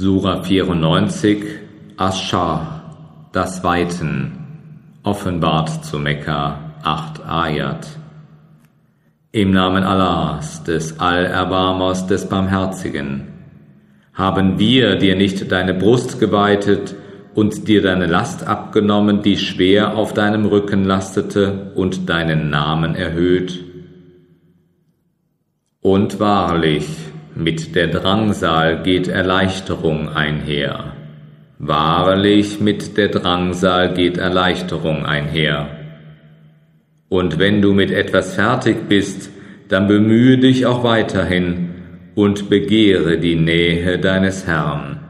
Sura 94 Aschar, das Weiten, offenbart zu Mekka, 8 Ayat. Im Namen Allahs, des Allerbarmers, des Barmherzigen, haben wir dir nicht deine Brust geweitet und dir deine Last abgenommen, die schwer auf deinem Rücken lastete und deinen Namen erhöht. Und wahrlich, mit der Drangsal geht Erleichterung einher. Wahrlich, mit der Drangsal geht Erleichterung einher. Und wenn du mit etwas fertig bist, dann bemühe dich auch weiterhin und begehre die Nähe deines Herrn.